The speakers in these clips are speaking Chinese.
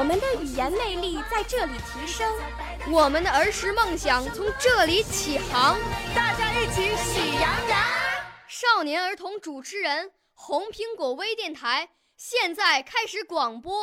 我们的语言魅力在这里提升，我们的儿时梦想从这里起航。大家一起喜羊羊。少年儿童主持人，红苹果微电台现在开始广播。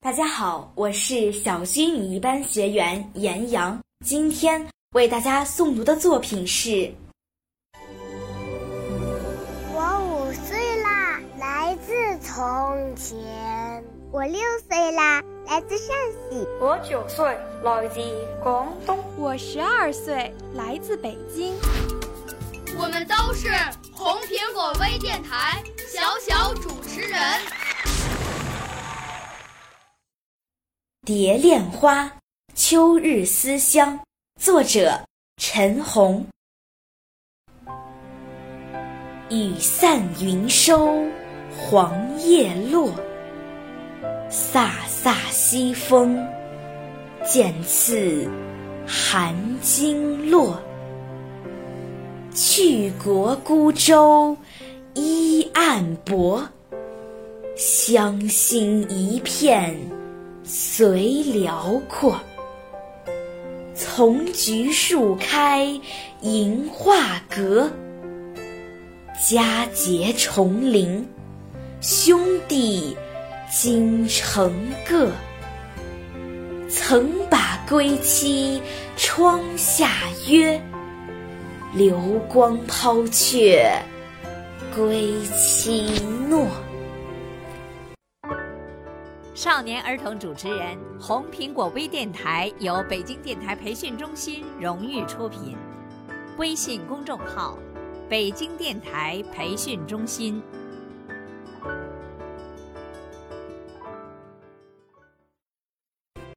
大家好，我是小军语一班学员严阳，今天为大家诵读的作品是。从前。我六岁啦，来自陕西。我九岁，来自广东。我十二岁，来自北京。我们都是红苹果微电台小小主持人。蝶恋花，秋日思乡。作者：陈红。雨散云收，黄叶落。飒飒西风，渐次寒经络。去国孤舟，依岸泊。乡心一片。随辽阔，丛菊树开迎画阁，佳节重临，兄弟今成个。曾把归期窗下约，流光抛却归期诺。少年儿童主持人，红苹果微电台由北京电台培训中心荣誉出品，微信公众号：北京电台培训中心。